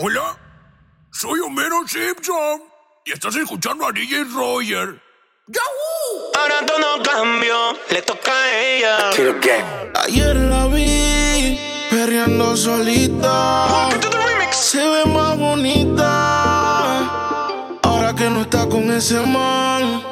hola. Soy Homero Simpson. Y estás escuchando a DJ Roger. ¡Yahoo! Ahora todo cambió, le toca a ella. Ayer la vi perreando solita. Se ve más bonita. Ahora que no está con ese man.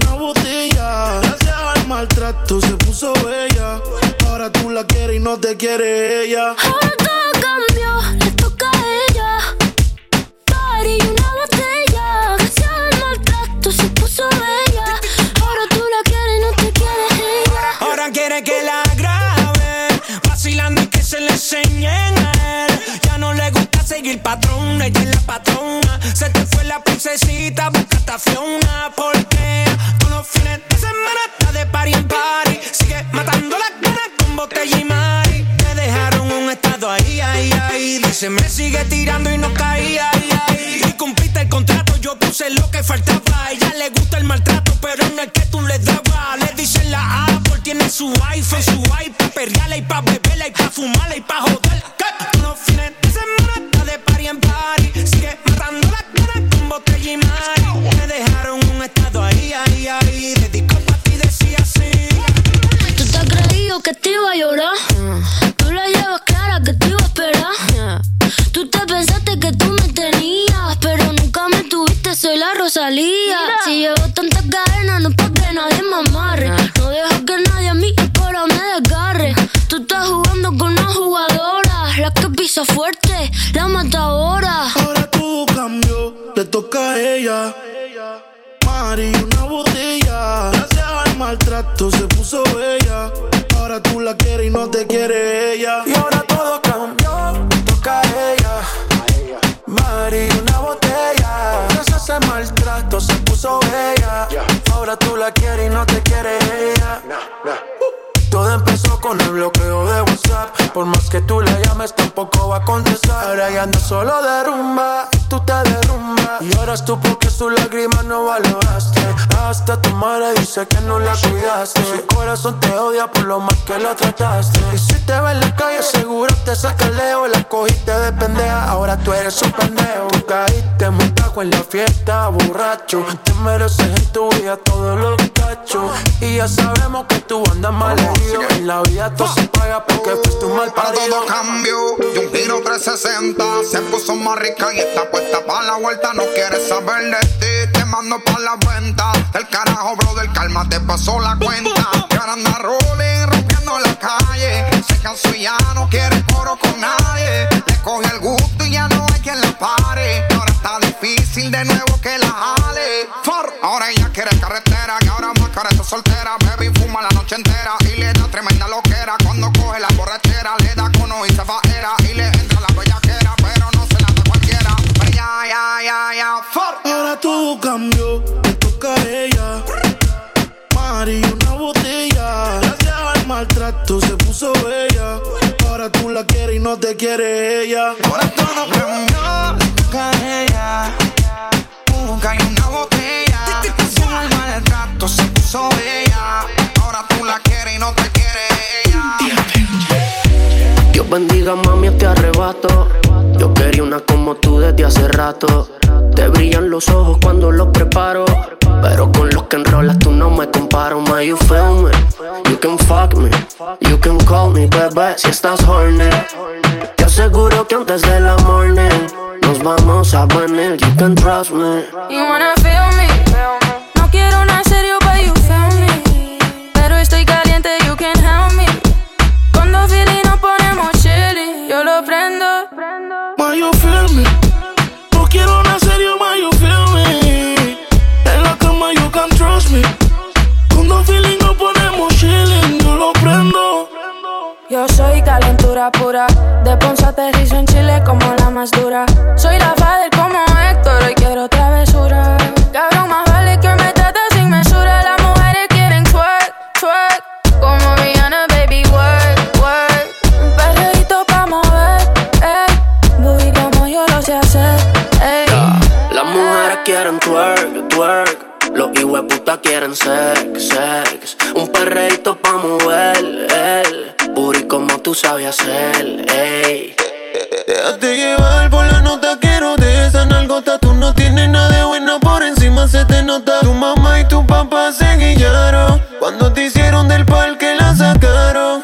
maltrato se puso bella. Ahora tú la quieres y no te quiere ella. Ahora todo cambió, le toca a ella. Party y una botella. Gracias al maltrato se puso bella. Ahora tú la quieres y no te quiere ella. Ahora quiere que la grabe, vacilando y que se le enseñen seguir patrón, ella es la patrona. Se te fue la princesita, busca Fiona. Porque todos los fines de semana está de party en party. Sigue matando las ganas con botella y mari. Me dejaron un estado ahí, ahí, ahí. Dice, me sigue tirando y no caía, ahí, ahí. Y cumpliste el contrato, yo puse lo que faltaba. A ella le gusta el maltrato, pero no es que tú le dabas. Le dicen la Apple, tiene su iPhone, su iPad, perreala y pa' beberla y pa' fumarla y pa' joder. Que los fines de semana está de party en party. Sigue matando las ganas con botella y mari. Me dejaron un estado ahí, ahí, ahí. Dedicó pa' ti, decía así. Tú te has creído que te iba a llorar. Tú la llevas clara que te iba a esperar. Tú te pensaste que tú me tenías, pero nunca me tuviste, soy la Rosalía. Si llevo tantas cadenas, no es pa' que nadie me amarre. No dejo que nadie a mí ahora me desgarre. Tú estás jugando con una jugadora, la que pisa fuerte, la matadora. Ahora todo cambió, le toca a ella. Mari, una botella. Gracias al maltrato se puso bella. Ahora tú la quieres y no te quiere ella. Y ahora todo cambió, al maltrato se puso bella. Ahora tú la quieres y no te quiere ella. Todo empezó con el bloqueo de WhatsApp. Por más que tú la llames, tampoco va a contestar. Ahora ya anda solo de rumba, y tú te derrumbas. Y ahora tú porque su lágrima no valoraste. Hasta tu madre dice que no la cuidaste. Su corazón te odia por lo mal que la trataste. Y si te ve en la calle, seguro te saca el leo. La cogiste de pendeja, ahora tú eres un pendejo. Tú caíste muy bajo en la fiesta, borracho. Te mereces en tu vida todos los cachos. Y ya sabemos que tú andas mal herido. En la vida todo se paga porque fuiste un mal Para parido. todo cambio y un giro 360 Se puso más rica y está puesta para la vuelta No quiere saber de ti, te mando pa' la venta El carajo, brother, calma, te pasó la cuenta Y ahora anda rolling, rompiendo la calle. Se cansó y ya no quiere coro con nadie. Le coge el gusto y ya no hay quien la pare. Ahora está difícil de nuevo que la jale. For, Ahora ella quiere carretera Y ahora más cara está soltera Baby fuma la noche entera Y le da tremenda loquera. Cuando coge la borrachera Le da cono y se faera Y le entra la bellaquera Pero no se la da cualquiera. Pero ya, ya, ya, ya For Ahora todo cambió, le toca a ella. Mari, maltrato se puso bella. Ahora tú la quieres y no te quiere ella. Ahora todo cambió, le toca a ella. Busca y una botella. Con el mal rato se puso bella. Ahora tú la quieres y no te quiere ella. Dios bendiga mami este arrebato. Yo quería una como tú desde hace rato. Te brillan los ojos cuando los preparo. Pero con los que enrolas tú no me comparo. My, you feel me? You can fuck me. You can call me, bebé, si estás horny. Te aseguro que antes de la morning nos vamos a venir. You can trust me. You wanna feel me? No quiero nada serio, but you feel me. Pero estoy caliente, you can help me. Cuando feeling nos ponemos chilly, yo lo prendo. Ma, you feel me? dura, pura. De Ponce aterrizo en Chile como la más dura. Soy la fader como Héctor, y quiero travesura. Cabrón, más vale que me trates sin mesura. Las mujeres quieren twerk, twerk. Como Rihanna, baby, what? quieren twerk, twerk. Los hijos puta quieren sex, sex. Un perreito pa' mover, el Booty como tú sabes hacer, ey. Déjate llevar por la nota, quiero de esa nalgota. Tú no tienes nada de buena, por encima se te nota. Tu mamá y tu papá se guillaron. Cuando te hicieron del parque la sacaron.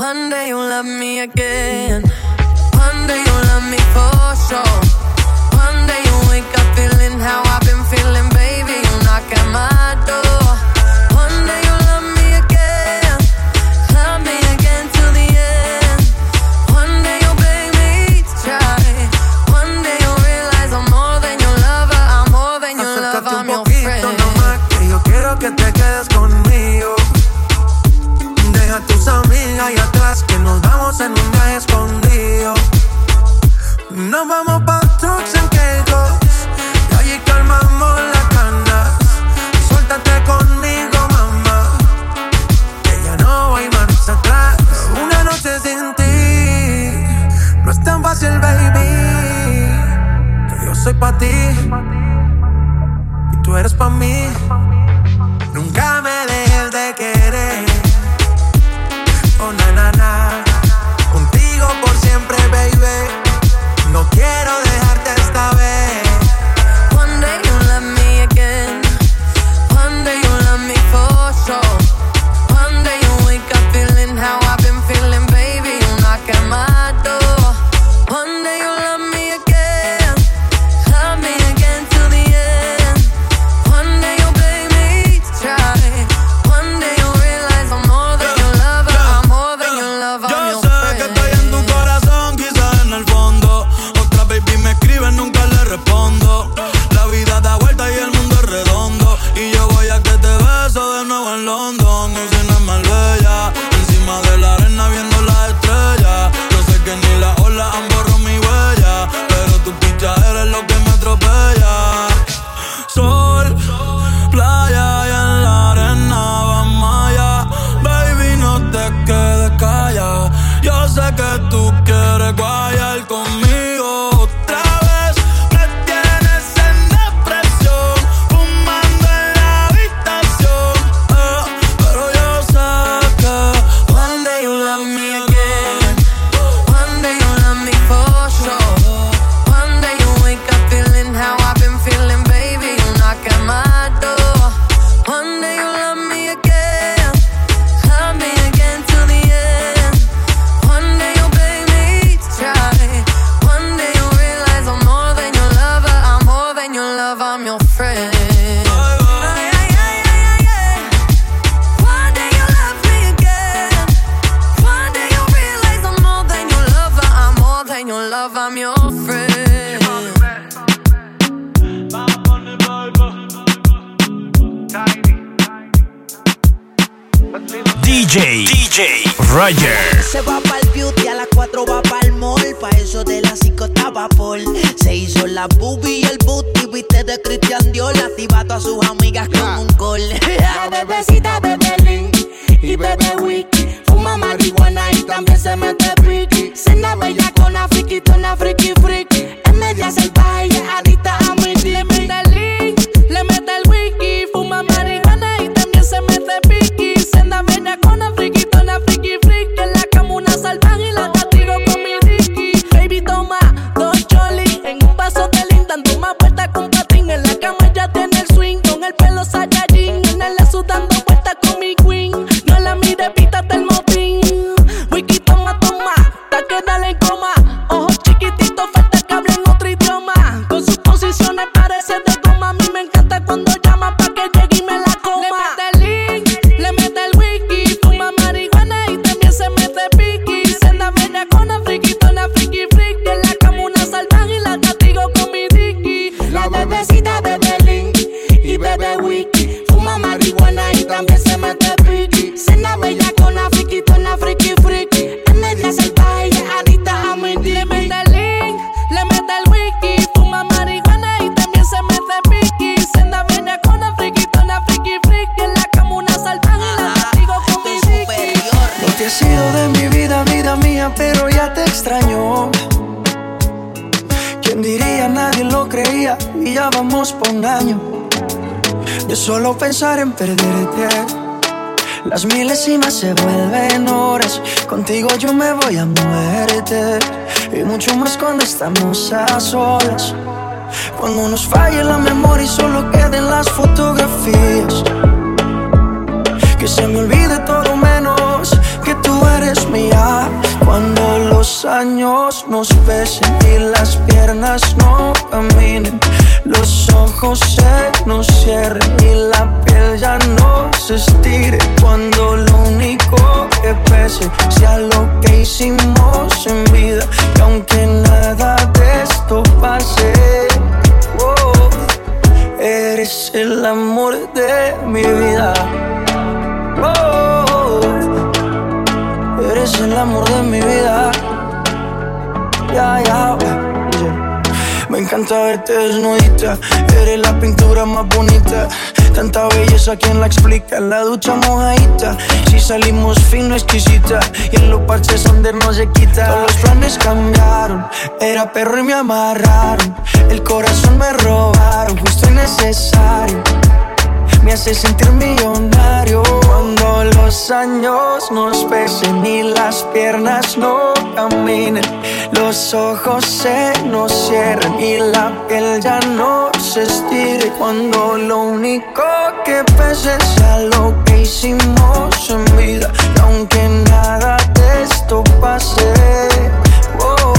One day you'll love me again. One day you'll love me for sure. One day you'll wake up feeling how I've been feeling, baby. You'll knock at my door. Roger. Se va pa'l beauty, a las 4 va pa'l mall. Pa' eso de las 5 estaba Paul. Se hizo la boobie y el booty, viste de Christian Dior. Activa a todas sus amigas con un gol. La bebecita bebe Link y bebe Wiki. Fuma marihuana y también se mete piqui. Cena bella con una friquita, una friki friki. En media salvaje solo pensar en perderte. Las milésimas se vuelven horas. Contigo yo me voy a muerte. Y mucho más cuando estamos a solas. Cuando nos falle la memoria y solo queden las fotografías. Que se me olvide todo menos que tú eres mía. Cuando los años nos pesen y las piernas no caminen, los ojos se nos cierren y la piel ya no se estire. Cuando lo único que pese sea lo que hicimos en vida. Y aunque nada de esto pase, oh, eres el amor de mi vida. Oh, eres el amor de mi vida. Ya, yeah. Me encanta verte desnudita. Eres la pintura más bonita. Tanta belleza, ¿quién la explica? La ducha mojadita. Si salimos fino, exquisita. Y en los parches donde no se quita. Todos los planes cambiaron. Era perro y me amarraron. El corazón me robaron. Justo y necesario me hace sentir millonario los años nos pesen y las piernas no caminen, los ojos se nos cierren y la piel ya no se estire cuando lo único que pese sea lo que hicimos en vida aunque nada de esto pase, oh,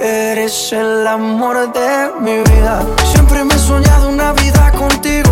eres el amor de mi vida. Siempre me he soñado una vida contigo.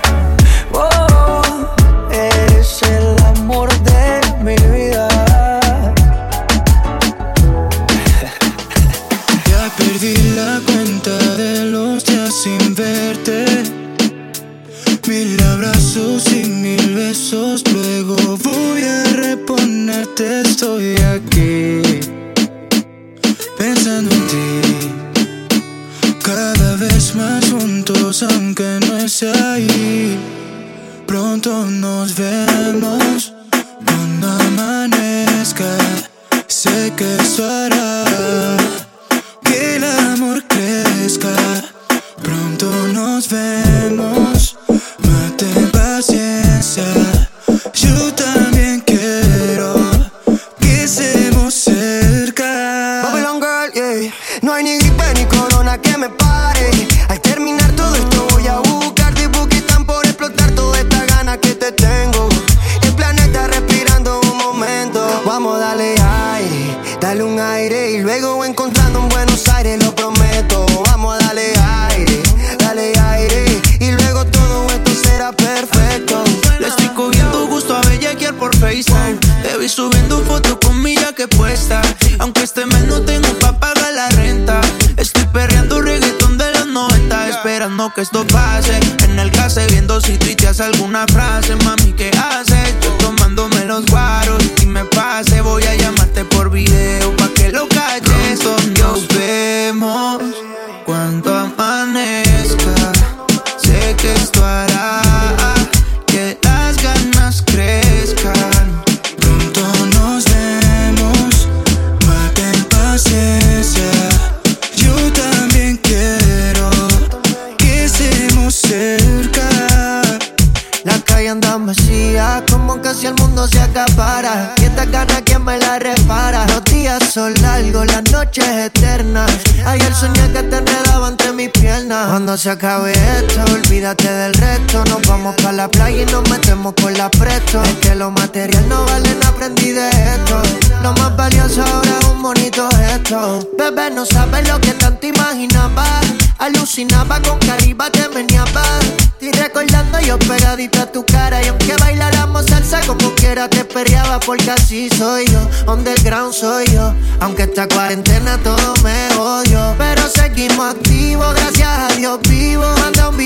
Sin verte. Mil abrazos y mil besos, luego voy a reponerte. Estoy aquí pensando en ti. Cada vez más juntos, aunque no esté ahí. Pronto nos vemos cuando amanezca. Sé que eso hará que el amor crezca. Nos vemos, mate paciencia. Yo también quiero que estemos cerca. Babylon Girl, yeah. No hay ni gripe ni corona que me pare. Al terminar todo esto voy a buscarte porque están por explotar toda esta gana que te tengo. El planeta respirando un momento. Vamos, dale aire, dale un aire y luego encontrando en Buenos Aires, lo prometo. Vamos a Aunque este mes no tengo pa' pagar la renta. Estoy perreando reggaetón de los 90. Esperando que esto pase. En el case viendo si tuiteas alguna frase. Mami, se acabe esto, olvídate del resto. Nos vamos pa' la playa y nos metemos con la presto. Es que lo material no vale, no aprendí de esto. Lo más valioso ahora es un bonito gesto. Bebé, no sabes lo que tanto imaginaba. Alucinaba con que arriba te meneaba. Estoy recordando yo pegadita a tu cara. Y aunque bailáramos salsa como quiera te perreaba. Porque así soy yo, underground soy yo. Aunque esta cuarentena todo me odio. Pero seguimos activos, gracias a Dios vivo. Manda un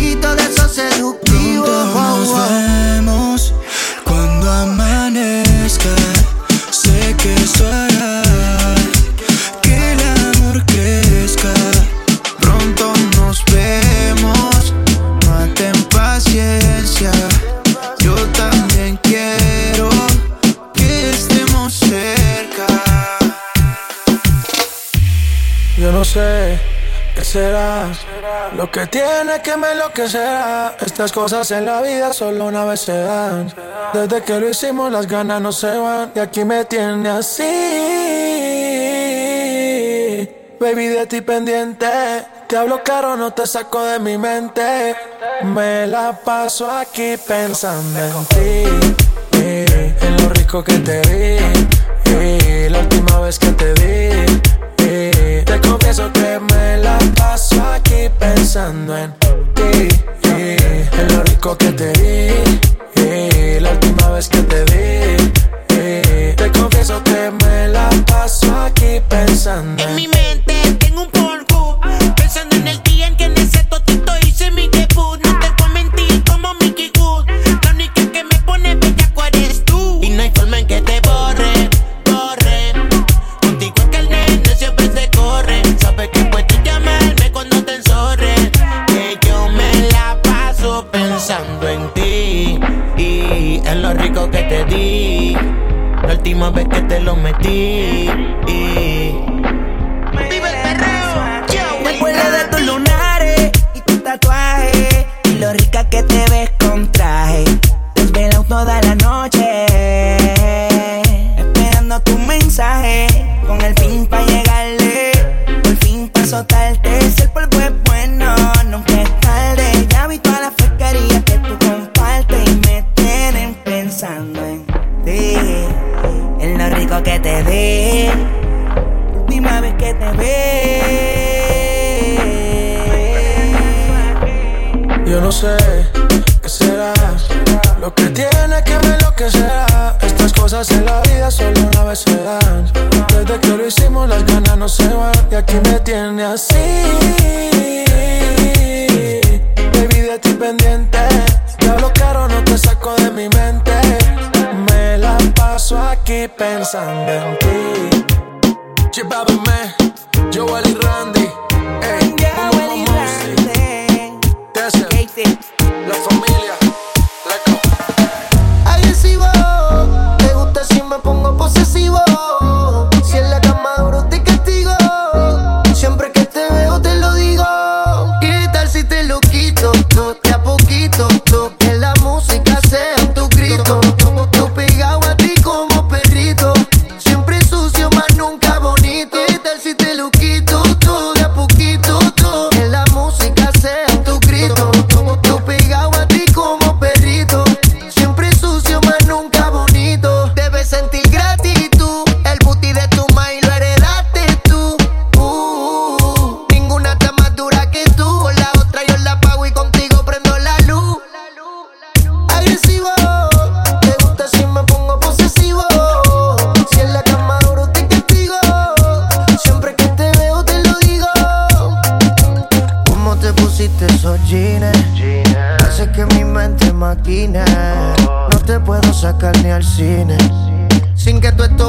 de esos seductivos. Pronto nos vemos cuando amanezca. Sé que esto hará que el amor crezca. Pronto nos vemos, maten paciencia. Yo también quiero que estemos cerca. Yo no sé qué será lo que tiene que me enloquecerá. Estas cosas en la vida solo una vez se dan. Desde que lo hicimos las ganas no se van y aquí me tiene así. Baby de ti pendiente, te hablo caro no te saco de mi mente. Me la paso aquí pensando en ti, en lo rico que te vi. eh, la última vez que te vi, te confieso que me la paso aquí pensando en ti, en lo rico que te eh, la última vez que te vi,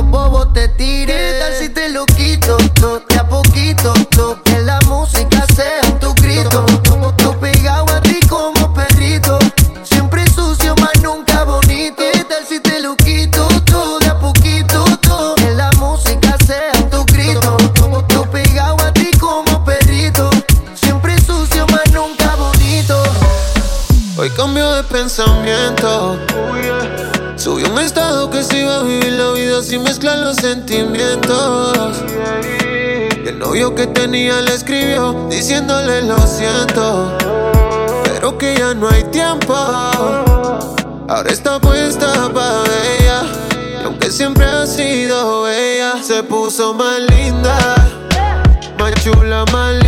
bobos te le escribió diciéndole lo siento, pero que ya no hay tiempo. Ahora está puesta para ella, aunque siempre ha sido ella, se puso más linda, más chula, más linda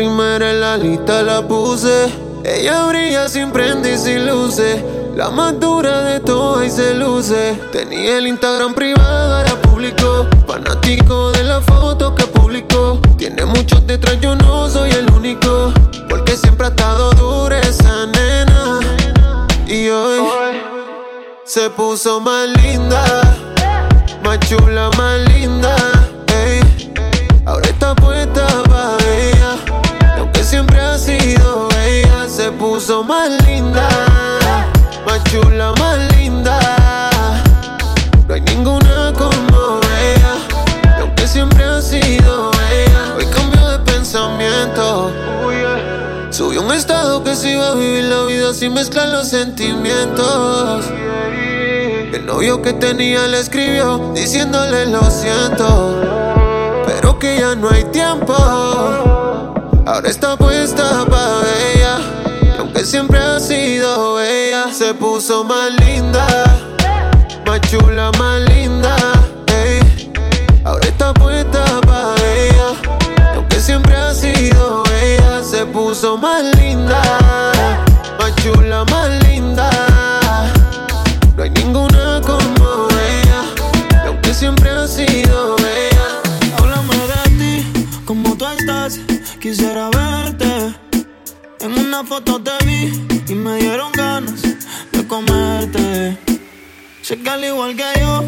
primera en la lista la puse. Ella brilla sin prende y sin luce. La más dura de todas y se luce. Tenía el Instagram privado, ahora público. Fanático de la foto que publicó. Tiene muchos detrás, yo no soy el único. Porque siempre ha estado dura esa nena. Y hoy se puso más linda. Más chula, más linda y mezclan los sentimientos. El novio que tenía le escribió diciéndole lo siento, pero que ya no hay tiempo. Ahora está puesta pa' ella, aunque siempre ha sido ella, se puso más linda, más chula, más linda. Ahora está puesta pa' ella, aunque siempre ha sido ella, se puso más linda. foto te vi y me dieron ganas de comerte. Sé que al igual que yo,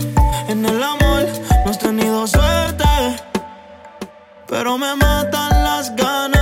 en el amor no has tenido suerte, pero me matan las ganas.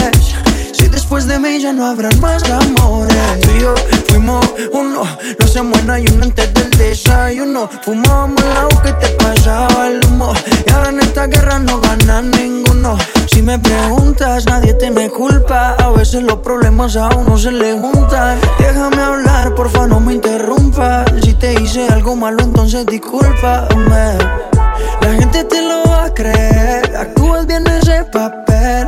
De mí ya no habrán más amores. Tú y yo fuimos uno, no se muera y uno antes del desayuno. Fumábamos el agua que te pasaba el humo. Y ahora en esta guerra no gana ninguno. Si me preguntas, nadie te me culpa. A veces los problemas a uno se le juntan. Déjame hablar, porfa, no me interrumpas. Si te hice algo malo, entonces discúlpame. La gente te lo va a creer. Actúas bien ese papel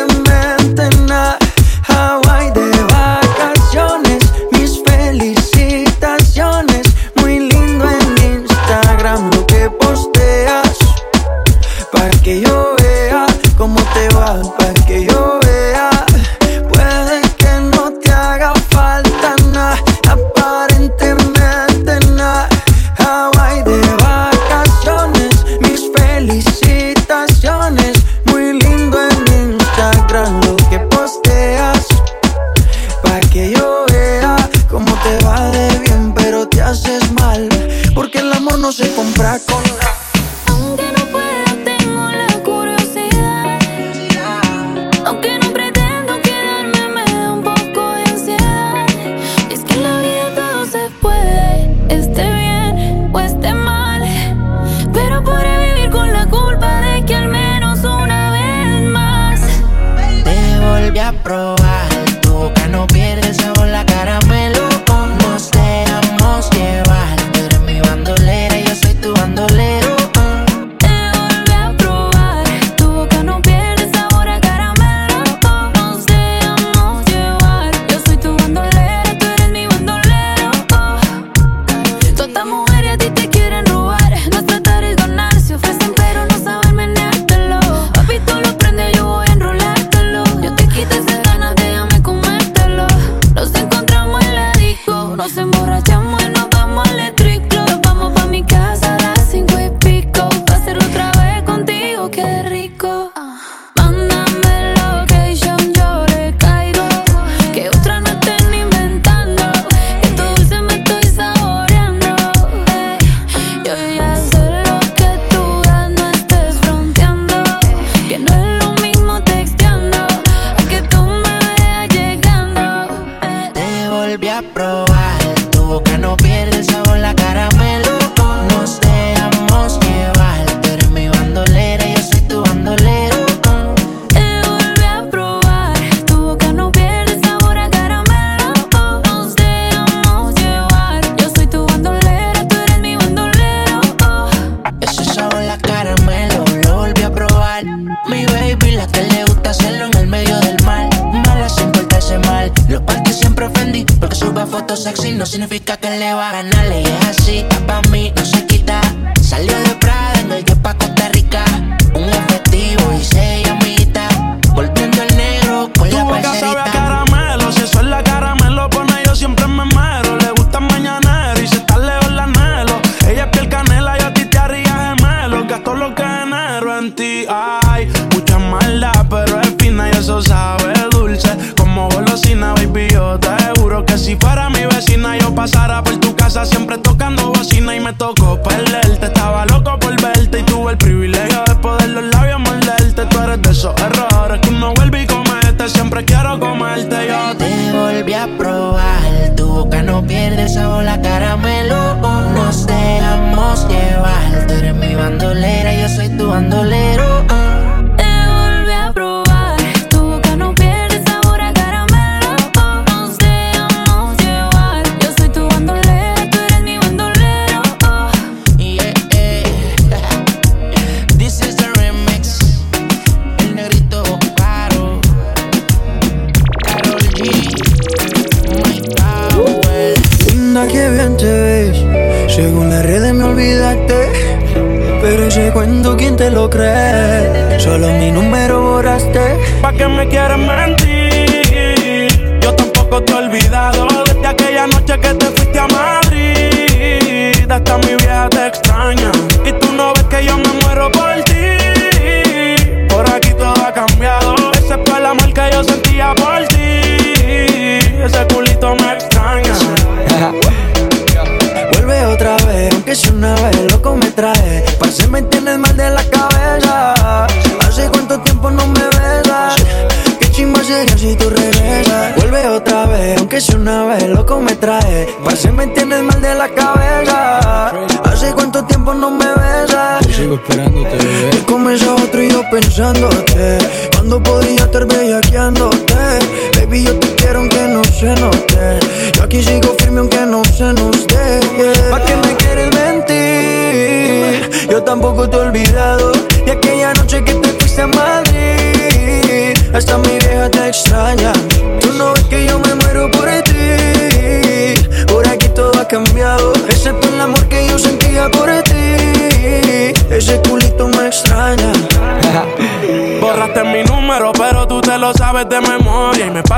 no se compra con la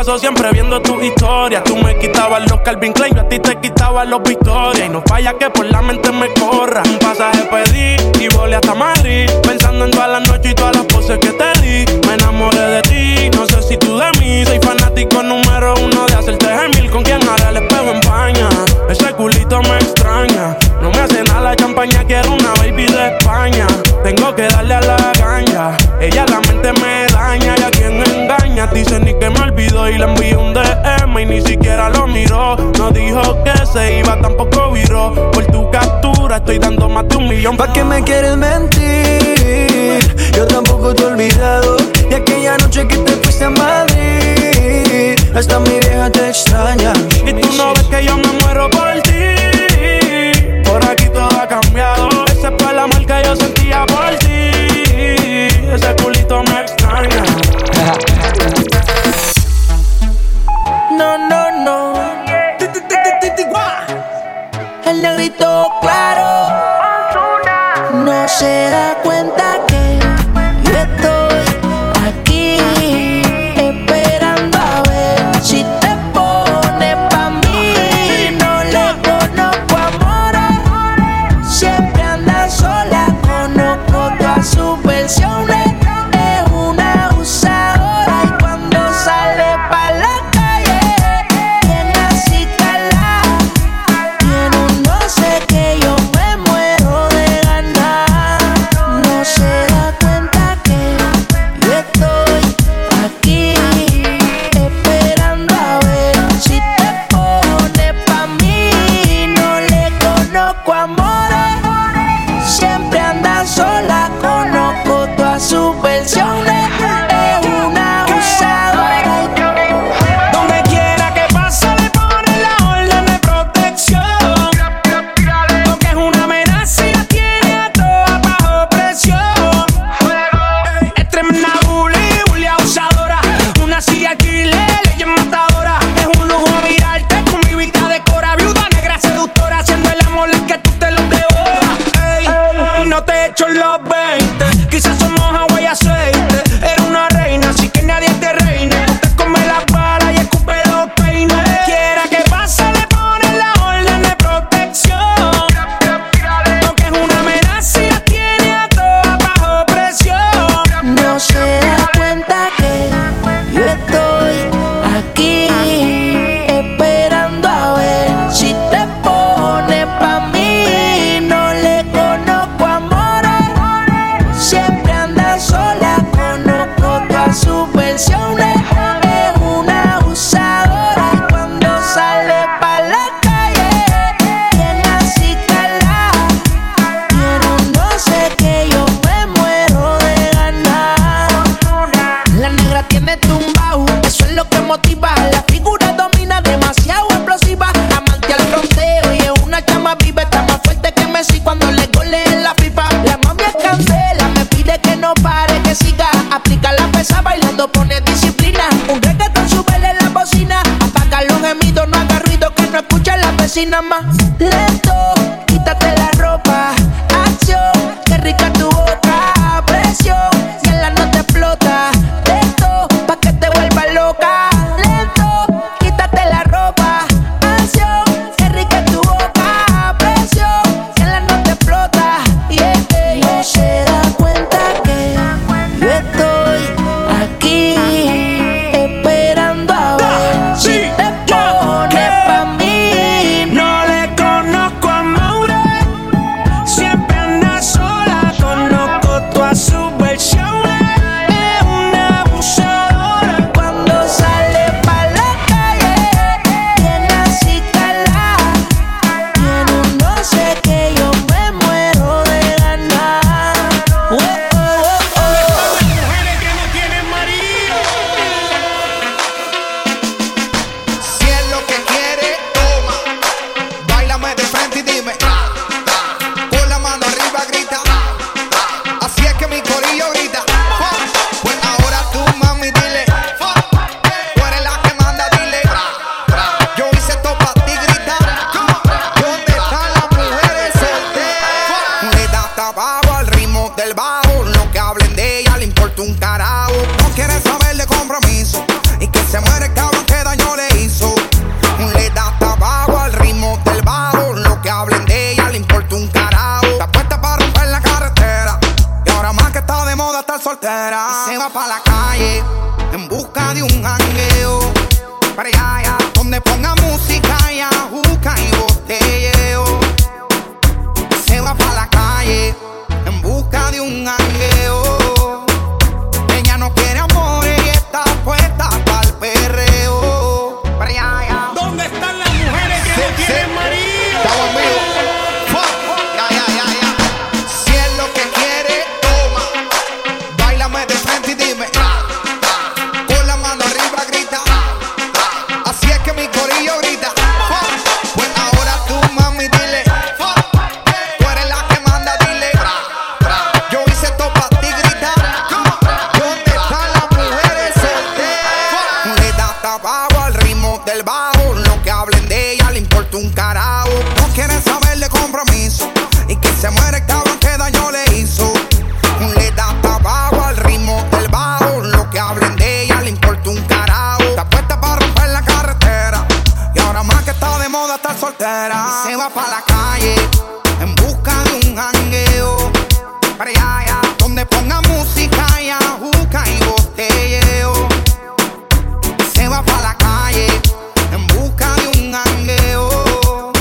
paso siempre viendo tu historia. Tú me quitabas los Calvin Klein, yo a ti te quitaba los Victoria. Y no falla que por la mente me corra. Un pasaje pedí y volé hasta Madrid. Pensando en toda la noche y todas las estoy dando más de un millón. ¿Para qué me quieres mentir? Yo tampoco te he olvidado de aquella noche que te fuiste a Madrid. Hasta mi vieja te extraña. Y tú no ves que yo me muero por ti. se. así nada más. Lento, quítate la ropa pa' la calle en busca de un jangueo. Para allá, donde ponga música y ajuca y botelleo. Se va pa' la calle en busca de un jangueo.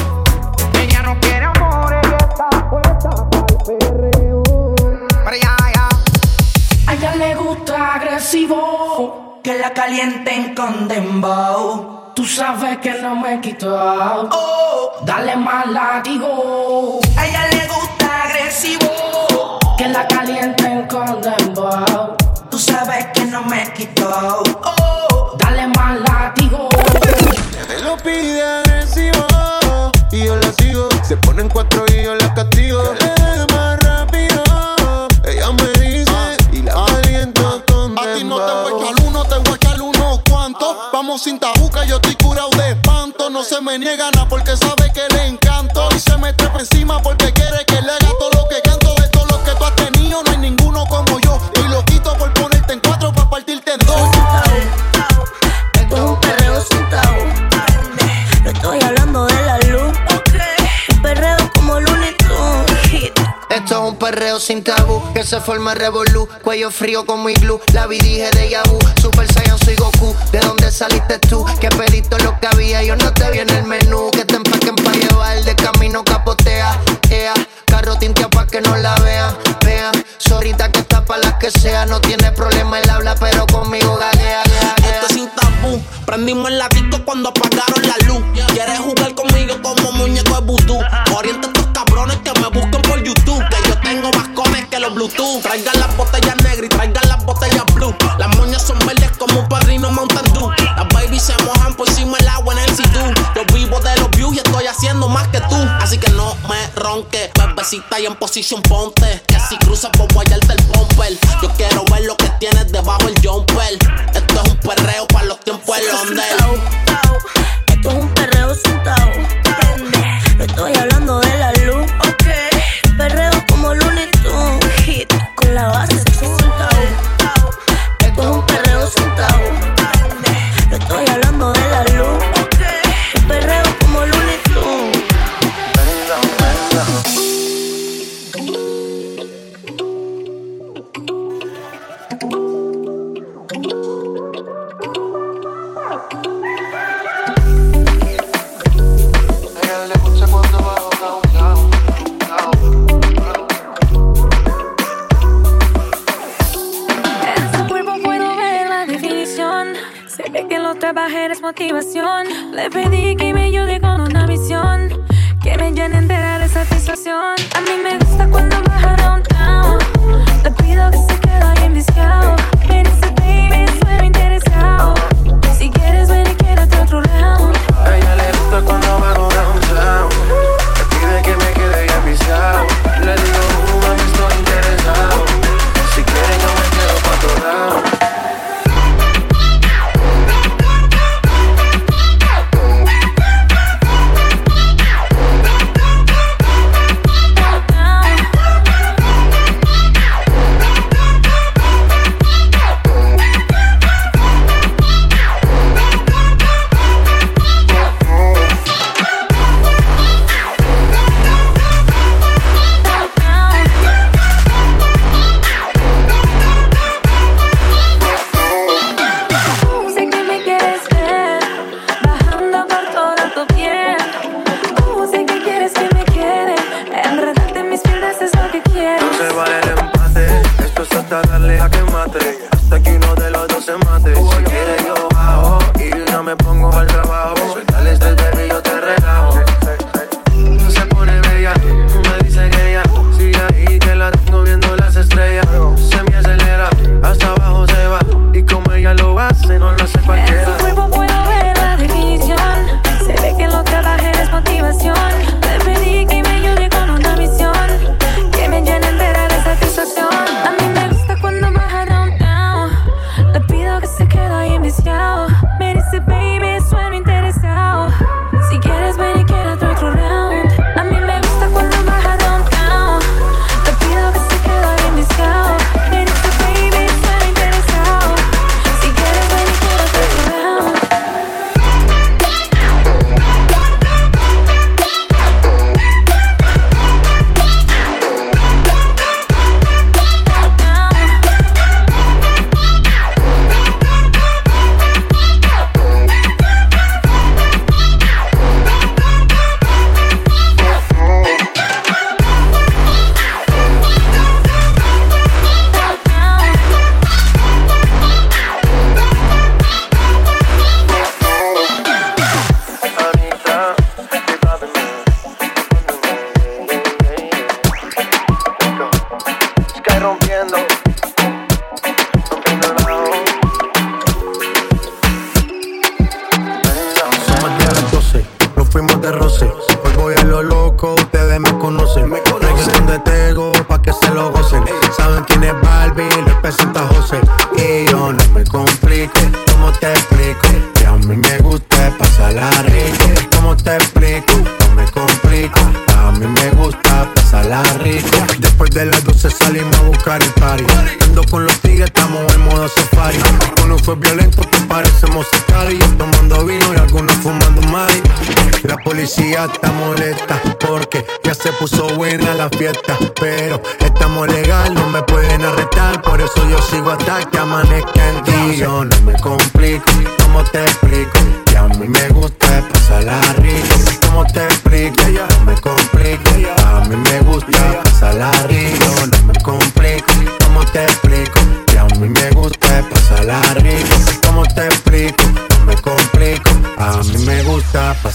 Ella no quiere amor, ella está puesta pa'l perreo. Para allá, allá. A ella le gusta agresivo, que la calienten con dembow. Tú sabes que no me he quitado. Oh, dale más látigo. A ella le gusta agresivo, que la calienten con dembow. Tú sabes que no me he quitado. Oh, dale más látigo. Me lo pide agresivo y yo la sigo. Se ponen cuatro y yo la castigo. Vamos sin tajuca, yo estoy curado de espanto. No se me niega nada perreo sin tabú que se forma revolú, cuello frío como iglú, la vi dije de Yabu, Super Saiyan soy Goku, ¿de dónde saliste tú? Que pediste lo que había, yo no te vi en el menú, que te empaquen pa' llevar, de camino capotea, ea, carro tintea pa' que no la vean, vean, zorrita que está pa' las que sea, no tiene problema el habla, pero conmigo gaguea, gaguea. Esto es sin tabú. Prendimos el disco cuando apagaron la luz. Quieres jugar Bluetooth. Traigan las botellas negras y traigan las botellas blue. Las moñas son verdes como un padrino Mountain Dew. Las babies se mojan por encima el agua en el sidú. Yo vivo de los views y estoy haciendo más que tú. Así que no me ronques, bebecita y en posición ponte. Que si cruzas por guayarte el bumper. Yo quiero ver lo que tienes debajo el jumper. Esto es un perreo para los tiempos del Londres. Le pedí que me ayude con una misión. Que me llene entera de satisfacción. A mí me gusta cuando baja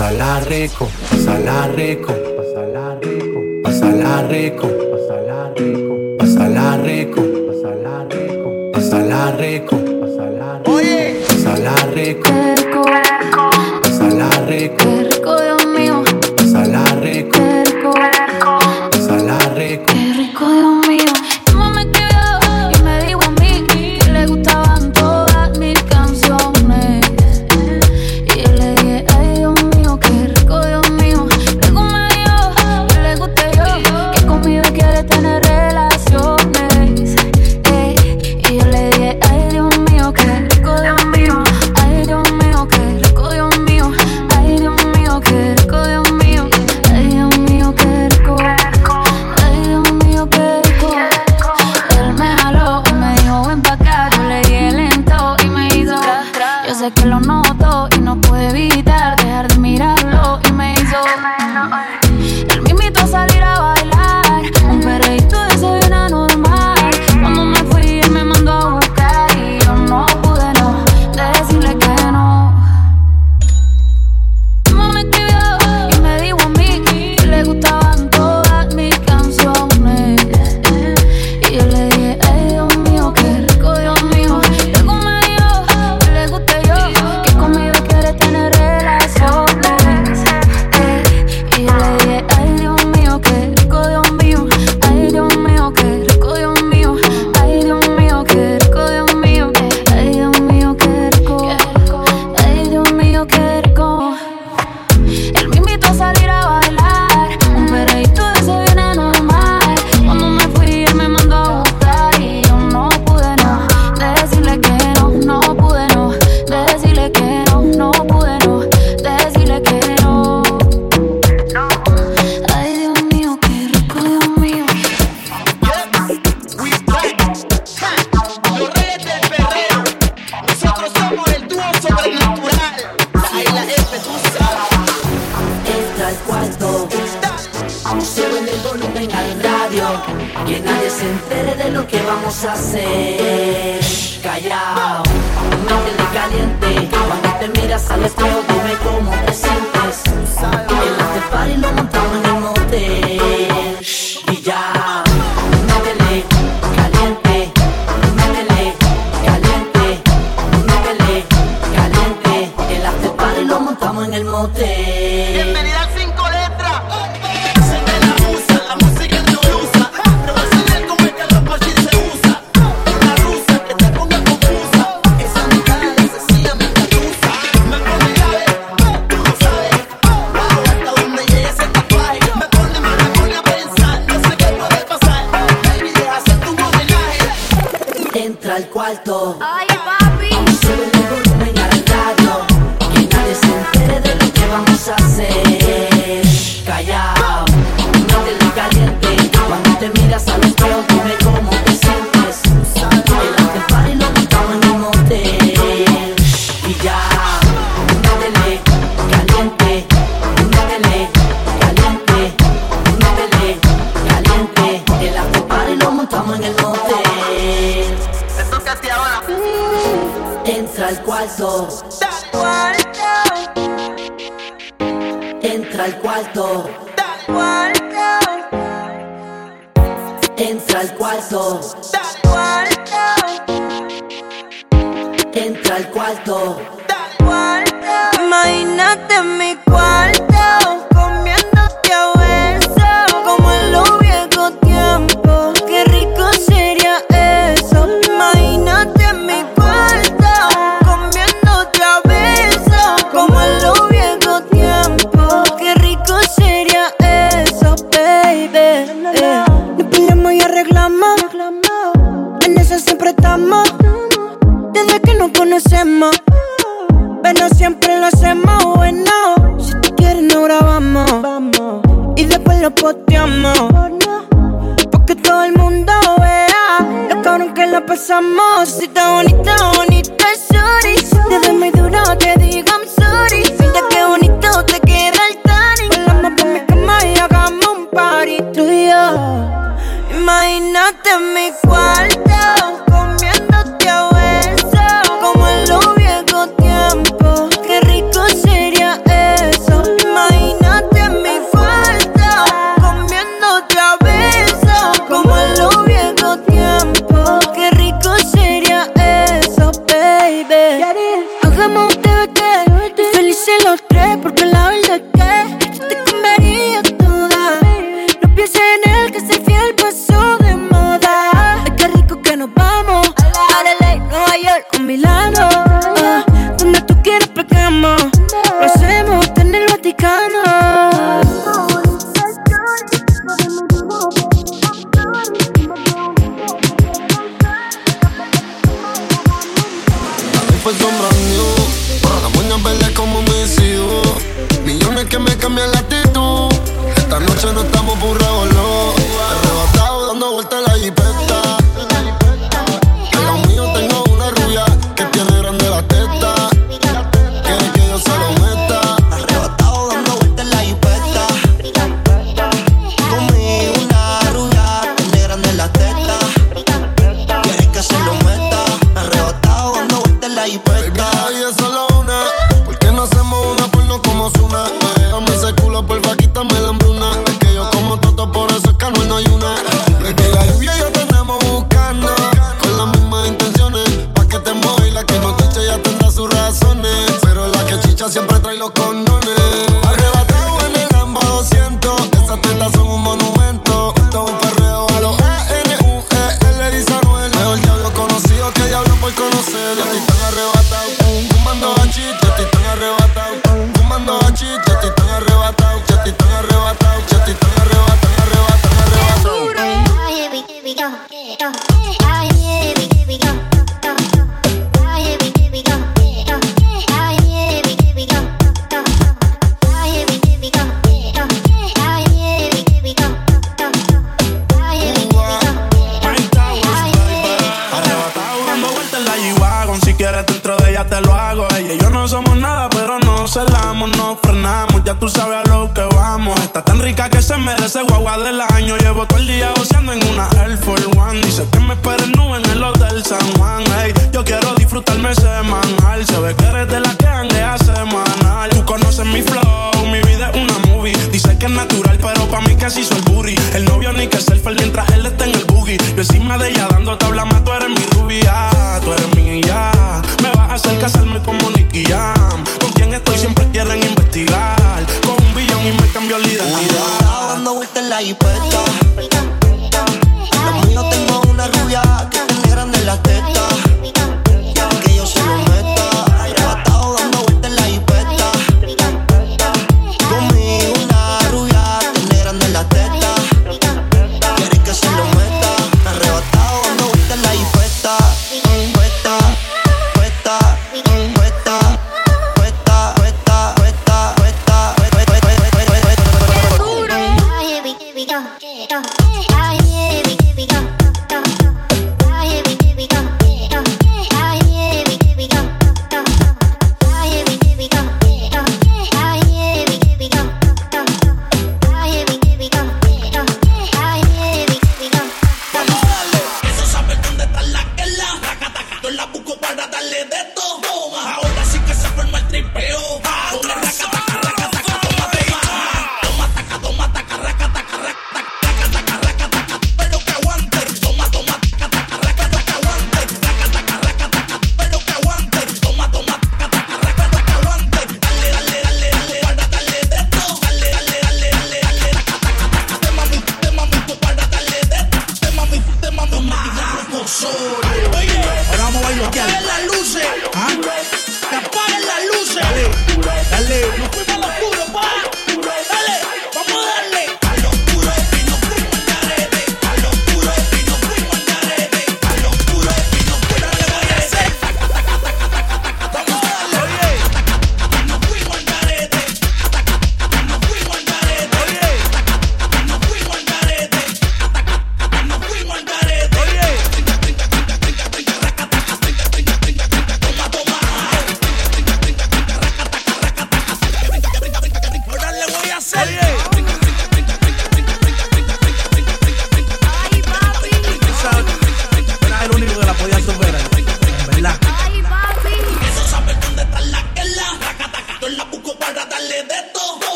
Pasa la rico, pásala rico, pásala rico, pásala rico.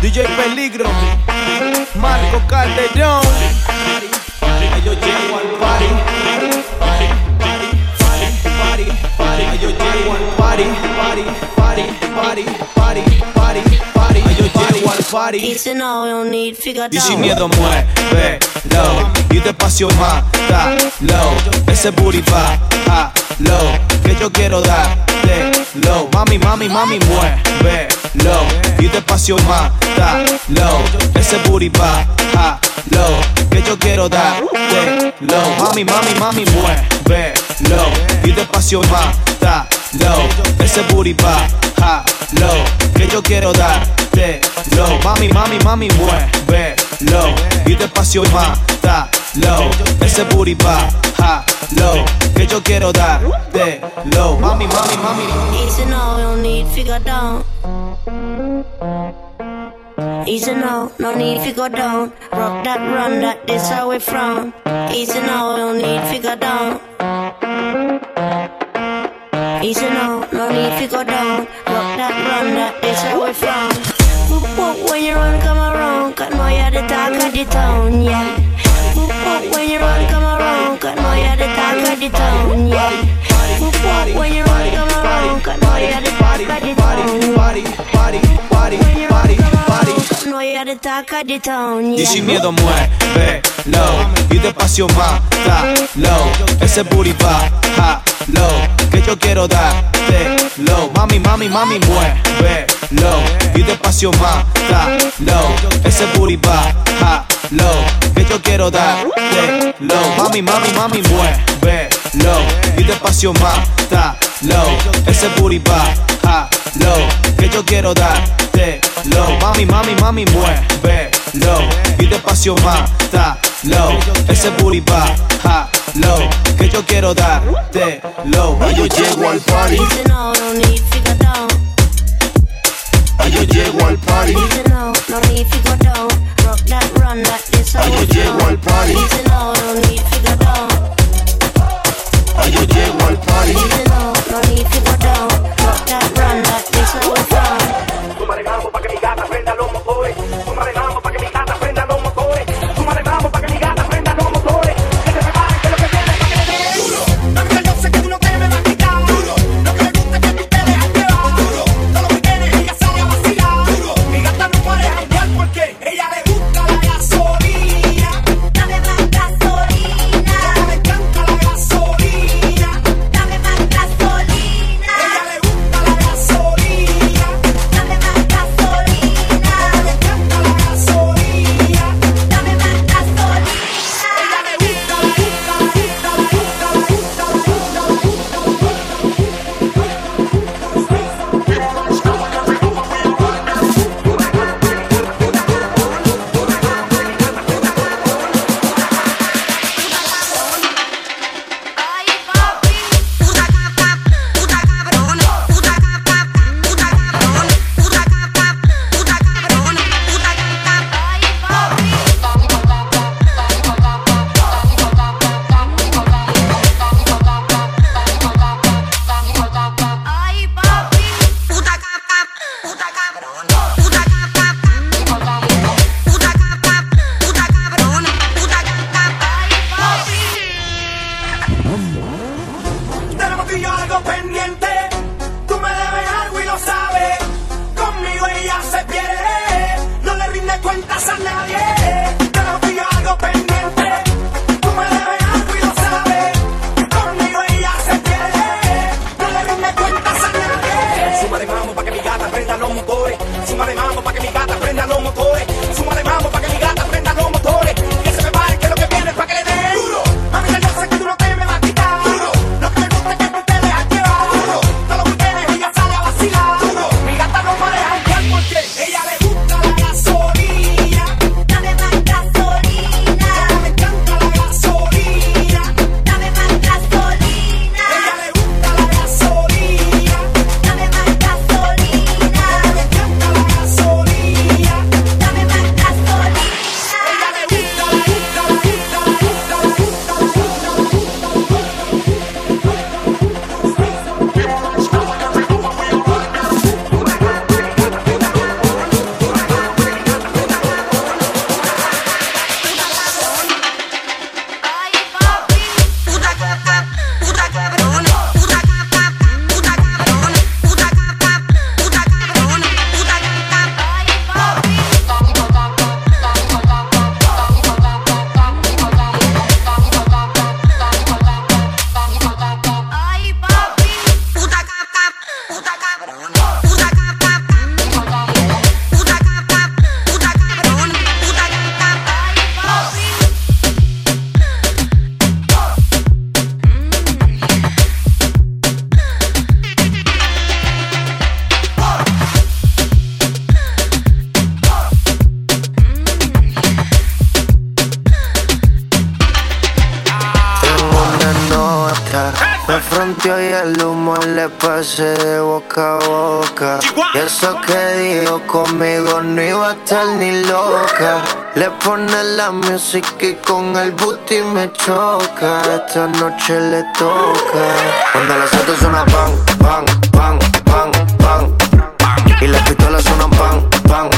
DJ Peligro, Marco Calderón. Yo llego al party. Yo llego al party, party, party, party, party, party, party. Yo llego al party. Dice no, don't need figure Y sin miedo muévelo Y despacio mátalo Ese booty bájalo Que yo quiero dártelo Mami, mami, mami, muévelo. Y despacio mátalo. Ese booty bájalo Que yo quiero dártelo. Mami, mami, mami, muévelo. Y despacio mátalo Ese booty bájalo Que yo quiero dártelo Mami, mami, mami, muévelo Y despacio mátalo Ese booty bájalo Que yo quiero dártelo Mami, mami, mami Dice no, don't need figure down. Easy no, no need figure down. Rock that, run that, this how we from. Easy no, don't need figure down. Easy no, no need figure down. Rock that, run that, this how we from. Whoop whoop when you run, come around. Cause know you're the talk of the town, yeah. Whoop whoop when you run, come around. Cause know you're the talk of the town, yeah. Whoop whoop when you run, come around. Cause know you're the talk of the town. Party, party, party, party, party No of the town, Y sin miedo muévelo Y despacio mátalo Ese booty bájalo Que yo quiero dártelo Mami, mami, mami, muévelo Y despacio mátalo Ese booty bájalo Que yo quiero dártelo Mami, mami, mami, muévelo Y despacio mátalo low, ese booty va, ja, low, que yo quiero darte, low, mami, mami, mami, muévelo, y despacio mata, low, ese booty va, ja, low, que yo quiero darte, low, Ay, yo llego al party, Ay, yo llego al party. No, no need figure down. Ay, yo llego al party. Down. Or you drink one party? De boca a boca. Y eso que dijo conmigo no iba a estar ni loca. Le pone la música y con el booty me choca. Esta noche le toca. Cuando las autos suenan pan, pan, pan, pan, pan. Y las pistolas suenan pan, pan,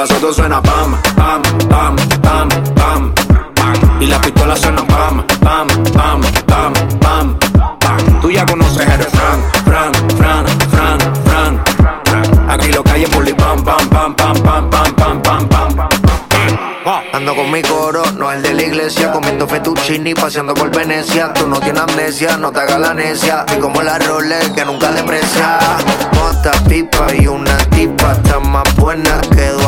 las autos suena pam, pam, pam, pam, pam, pam. Y las pistolas suenan pam, pam, pam, pam, pam, pam. Tú ya conoces el refrán, fran, fran, fran, fran, fran. Aquí lo es bully pam, pam, pam, pam, pam, pam, pam, pam, pam. Ando con mi coro, no el de la iglesia, comiendo fettuccini, paseando por Venecia. Tú no tienes amnesia, no te hagas la necia. Y como la Rolex que nunca deprecia. Mota, pipa y una tipa, está más buena que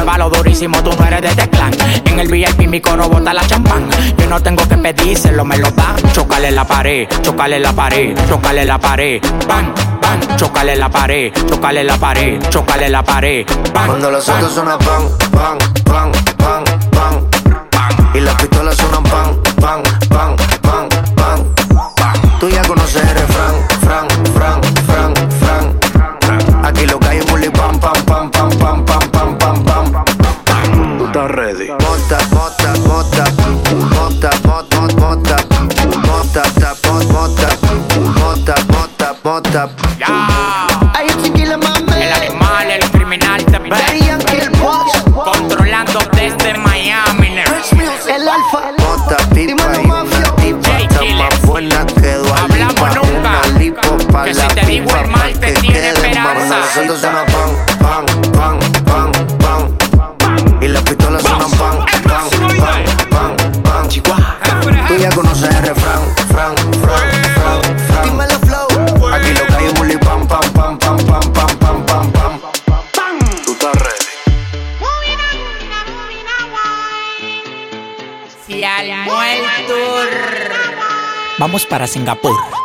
Pam. Muévalo durísimo, tú no eres de este clan. En el VIP mi coro bota la champán. Yo no tengo que pedírselo, me lo da. Chocale la pared, chocale la pared, chocale la pared. Bam, bam, chocale la pared, chocale la pared, chocale la pared. Bam, Cuando los autos suenan pan, pan, pan, pan, pan. Y las pistolas suenan pan, pan, pan, pan, pan. Tú ya conoces el refrán, up. Vamos para Singapur.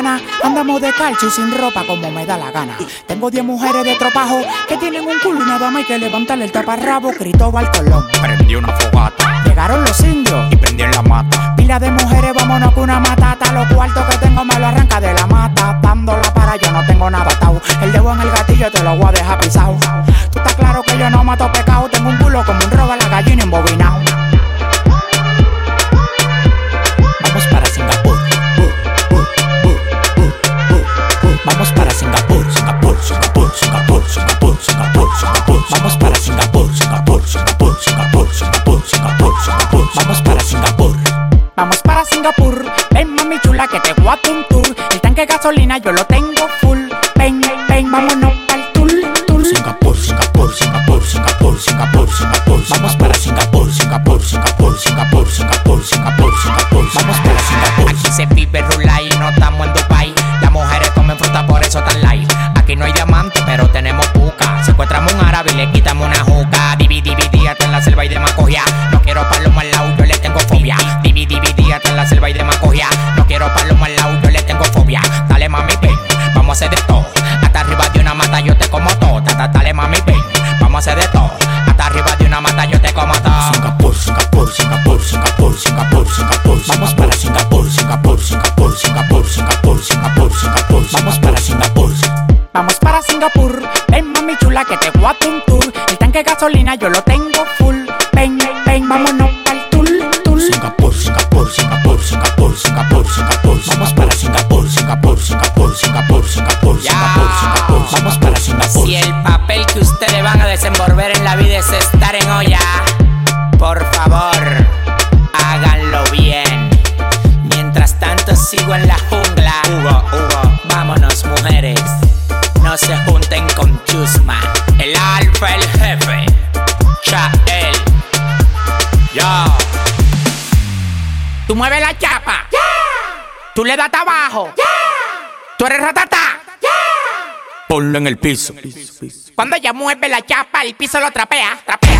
Andamos de calcio y sin ropa como me da la gana. Tengo 10 mujeres de tropajo que tienen un culo y nada más hay que levantarle el taparrabo. Cristóbal Colón. Prendí una fogata. Llegaron los indios yo lo tengo full. Ven, ven, vámonos Tú le das abajo. Tú eres ratata. Ponlo en el piso. Cuando ella mueve la chapa, el piso lo trapea. Trapea, trapea,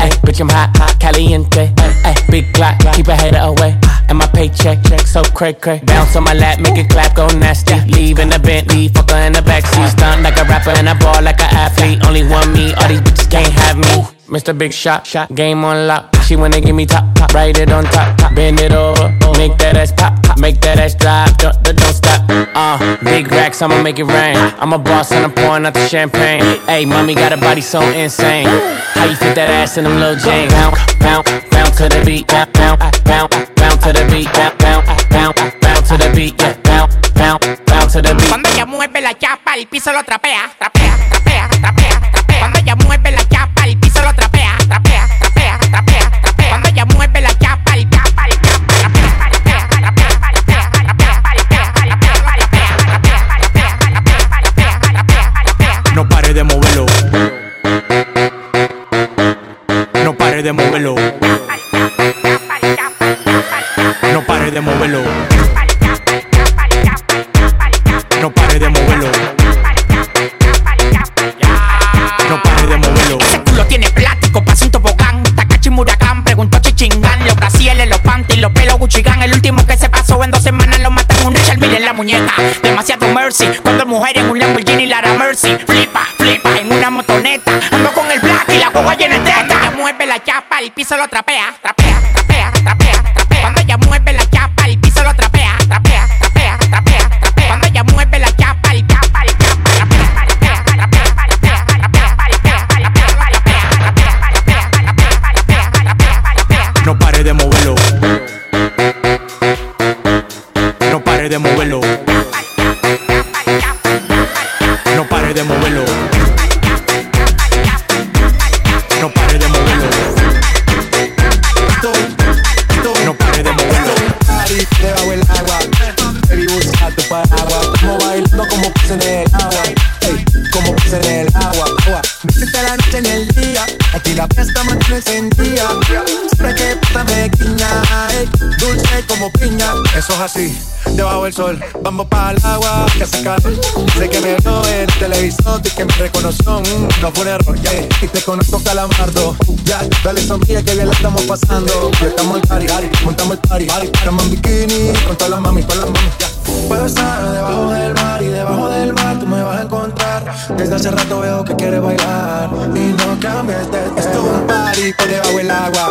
Ay, I'm hot, hot, caliente. Ay, eh, eh, big clock, keep a hater away. And my paycheck, check so cray cray. Bounce on my lap, make it clap, go nasty. Leave in the Bentley, fucker in the backseat. Stunt like a rapper and I ball like an athlete. Only one me, all these bitches can't have me. Mr. Big Shot, shot, game on lock. She wanna give me top, top, write it on top, top. bend it over, make that ass pop, pop. make that ass drop, don't, don't, stop. Uh, big racks, I'ma make it rain. I'm a boss and I'm pouring out the champagne. Hey, mommy got a body so insane. How you fit that ass in them little jeans? Bounce, bounce, bounce to the beat, bounce, bounce, bounce, bounce to the beat, bounce, bounce, bounce, bounce to the beat, yeah, bounce, bounce, bounce to the beat. Cuando ella mueve la chapa, el piso lo trapea. Trapea, trapea, trapea, trapea. Cuando ella mueve la pare de moverlo. No pare de moverlo. No pare de moverlo. No pare de moverlo. Ese culo tiene plástico, pasa un tobogán. Takachi Murakán, preguntó Chichingán. Los brasieles, los panties, los pelos Guccigan. El último que se pasó en dos semanas lo matan un Richard Mille en la muñeca. Demasiado mercy. Cuando mujer en un Lamborghini Lara Mercy. Piso lo trapea. Trapea, así, debajo del sol. Vamos para el agua, que hace calor Sé que me vio en el televisor Y que me reconoció, mm, no fue un error yeah. Y te conozco calamardo. Ya, dale sonríe que bien la estamos pasando. Ya estamos al party, montamos el party Estamos en bikini, con todas las mami, con las mami. Puedo estar debajo del mar y debajo del mar tú me vas a encontrar. Desde hace rato veo que quieres bailar y no cambies de tema. Esto es un party debajo del agua.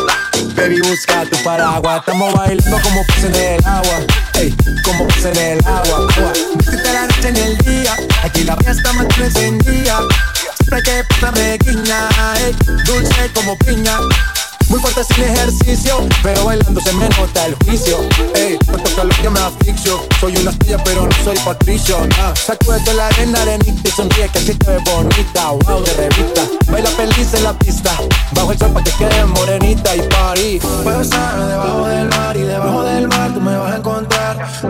Baby, busca tu paraguas. Estamos bailando como puse en el agua. Ey, como puse en el agua. Visita la noche en el día. Aquí la fiesta más encendida. Siempre que pasa me guiña. Ey, dulce como piña muy fuerte sin ejercicio, pero bailando se me nota el juicio. Ey, por tocar lo que me asfixio. Soy una estrella, pero no soy patricio. Nah. Sacúdete la arena, arenita y sonríe que así te ves bonita. Wow, de revista. Baila feliz en la pista. Bajo el sol pa' que quede morenita y party. Puedo estar debajo del mar y debajo del mar tú me vas a encontrar.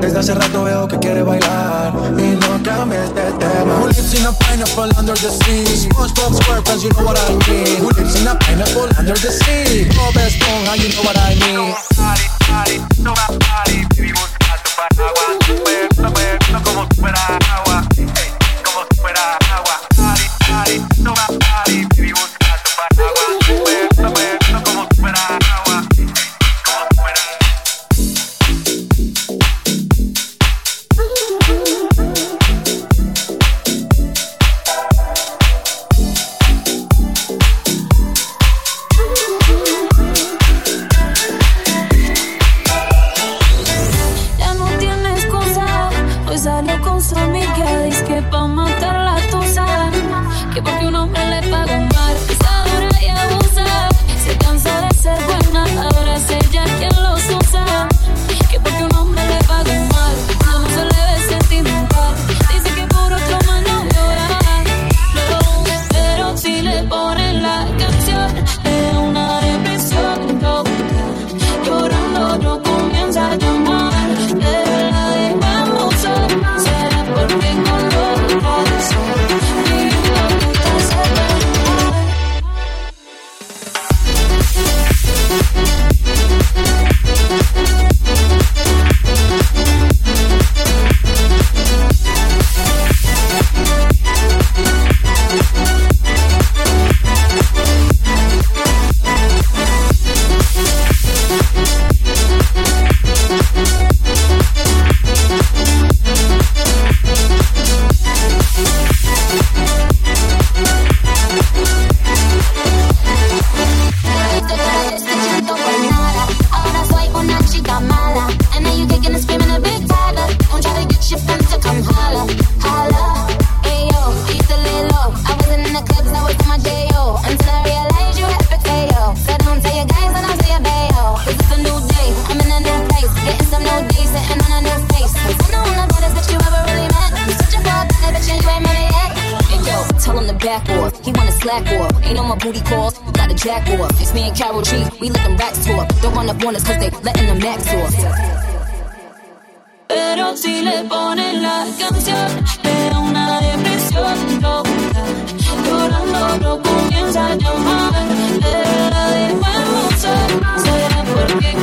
Desde hace rato veo que quiere bailar Y no cambies de tema. Who lives in a pineapple under the sea? SpongeBob SquarePants, you know what I mean. Who lives in a pineapple under the sea? Bob Esponja, you know what I mean. Party, party, no party Vivimos en alto no como fuera me and Carol G, we letting rats talk. Don't run up on us cause they letting them max talk. Pero si le ponen la canción, de una depresión loca. Llorando no comienza a llamar, de la de usar, será porque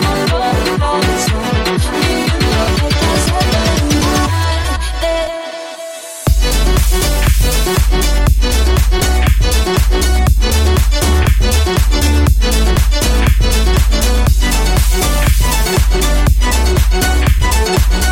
Thank you.